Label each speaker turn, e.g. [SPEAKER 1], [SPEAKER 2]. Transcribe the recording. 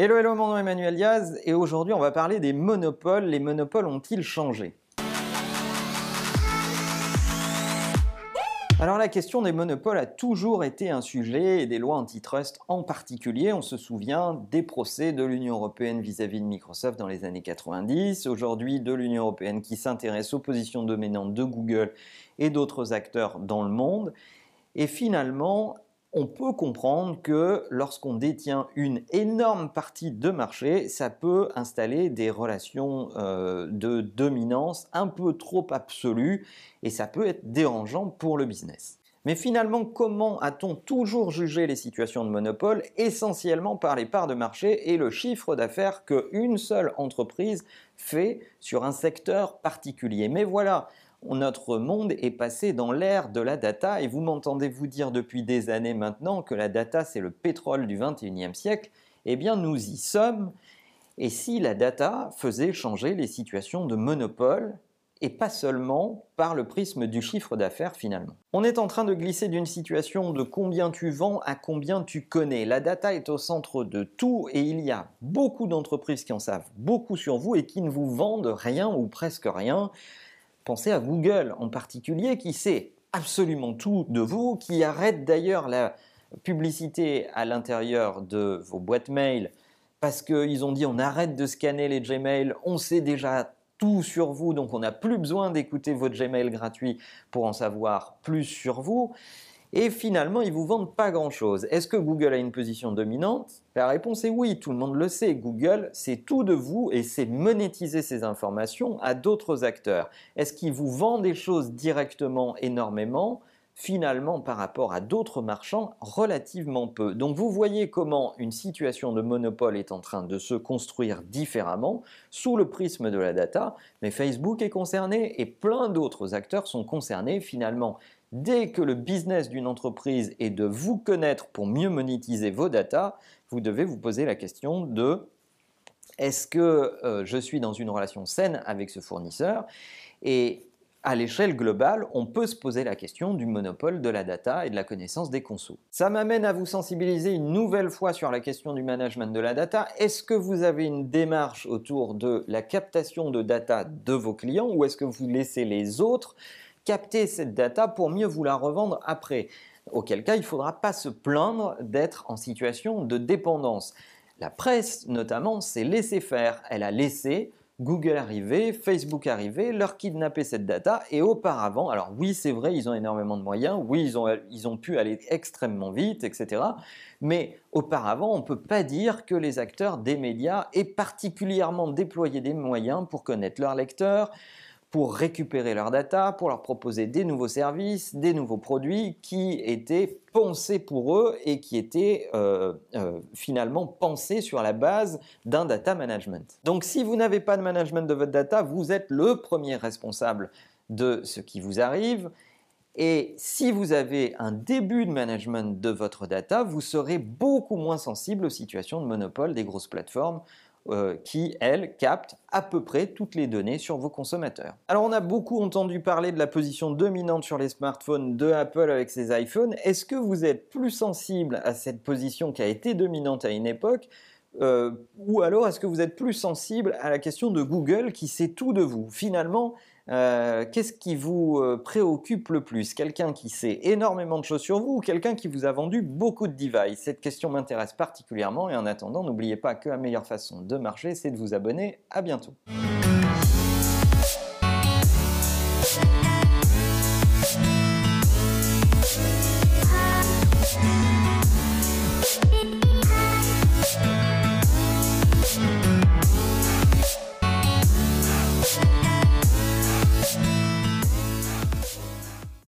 [SPEAKER 1] Hello, hello, mon nom est Emmanuel Diaz et aujourd'hui on va parler des monopoles. Les monopoles ont-ils changé? Alors la question des monopoles a toujours été un sujet et des lois antitrust en particulier. On se souvient des procès de l'Union européenne vis-à-vis de Microsoft dans les années 90, aujourd'hui de l'Union européenne qui s'intéresse aux positions dominantes de Google et d'autres acteurs dans le monde. Et finalement, on peut comprendre que lorsqu'on détient une énorme partie de marché, ça peut installer des relations euh, de dominance un peu trop absolues et ça peut être dérangeant pour le business. Mais finalement, comment a-t-on toujours jugé les situations de monopole? Essentiellement par les parts de marché et le chiffre d'affaires qu'une seule entreprise fait sur un secteur particulier. Mais voilà, notre monde est passé dans l'ère de la data et vous m'entendez vous dire depuis des années maintenant que la data c'est le pétrole du 21e siècle? Eh bien nous y sommes. Et si la data faisait changer les situations de monopole et pas seulement par le prisme du chiffre d'affaires finalement? On est en train de glisser d'une situation de combien tu vends à combien tu connais. La data est au centre de tout et il y a beaucoup d'entreprises qui en savent beaucoup sur vous et qui ne vous vendent rien ou presque rien. Pensez à Google en particulier qui sait absolument tout de vous, qui arrête d'ailleurs la publicité à l'intérieur de vos boîtes mail parce qu'ils ont dit on arrête de scanner les Gmail, on sait déjà tout sur vous, donc on n'a plus besoin d'écouter votre Gmail gratuit pour en savoir plus sur vous et finalement ils vous vendent pas grand-chose. Est-ce que Google a une position dominante? La réponse est oui, tout le monde le sait. Google, c'est tout de vous et c'est monétiser ces informations à d'autres acteurs. Est-ce qu'ils vous vendent des choses directement énormément? Finalement par rapport à d'autres marchands relativement peu. Donc vous voyez comment une situation de monopole est en train de se construire différemment sous le prisme de la data, mais Facebook est concerné et plein d'autres acteurs sont concernés finalement. Dès que le business d'une entreprise est de vous connaître pour mieux monétiser vos data, vous devez vous poser la question de est-ce que euh, je suis dans une relation saine avec ce fournisseur? Et à l'échelle globale, on peut se poser la question du monopole de la data et de la connaissance des consos. Ça m'amène à vous sensibiliser une nouvelle fois sur la question du management de la data. Est-ce que vous avez une démarche autour de la captation de data de vos clients ou est-ce que vous laissez les autres capter cette data pour mieux vous la revendre après. Auquel cas, il ne faudra pas se plaindre d'être en situation de dépendance. La presse, notamment, s'est laissé faire. Elle a laissé Google arriver, Facebook arriver, leur kidnapper cette data. Et auparavant, alors oui, c'est vrai, ils ont énormément de moyens, oui, ils ont pu aller extrêmement vite, etc. Mais auparavant, on ne peut pas dire que les acteurs des médias aient particulièrement déployé des moyens pour connaître leurs lecteurs, pour récupérer leurs data, pour leur proposer des nouveaux services, des nouveaux produits qui étaient pensés pour eux et qui étaient euh, euh, finalement pensés sur la base d'un data management. Donc si vous n'avez pas de management de votre data, vous êtes le premier responsable de ce qui vous arrive. Et si vous avez un début de management de votre data, vous serez beaucoup moins sensible aux situations de monopole des grosses plateformes euh, qui, elles, captent à peu près toutes les données sur vos consommateurs. Alors on a beaucoup entendu parler de la position dominante sur les smartphones de Apple avec ses iPhones. Est-ce que vous êtes plus sensible à cette position qui a été dominante à une époque euh, ou alors est-ce que vous êtes plus sensible à la question de Google qui sait tout de vous? Finalement, euh, qu'est-ce qui vous euh, préoccupe le plus? Quelqu'un qui sait énormément de choses sur vous ou quelqu'un qui vous a vendu beaucoup de devices? Cette question m'intéresse particulièrement et en attendant, n'oubliez pas que la meilleure façon de marcher, c'est de vous abonner. À bientôt.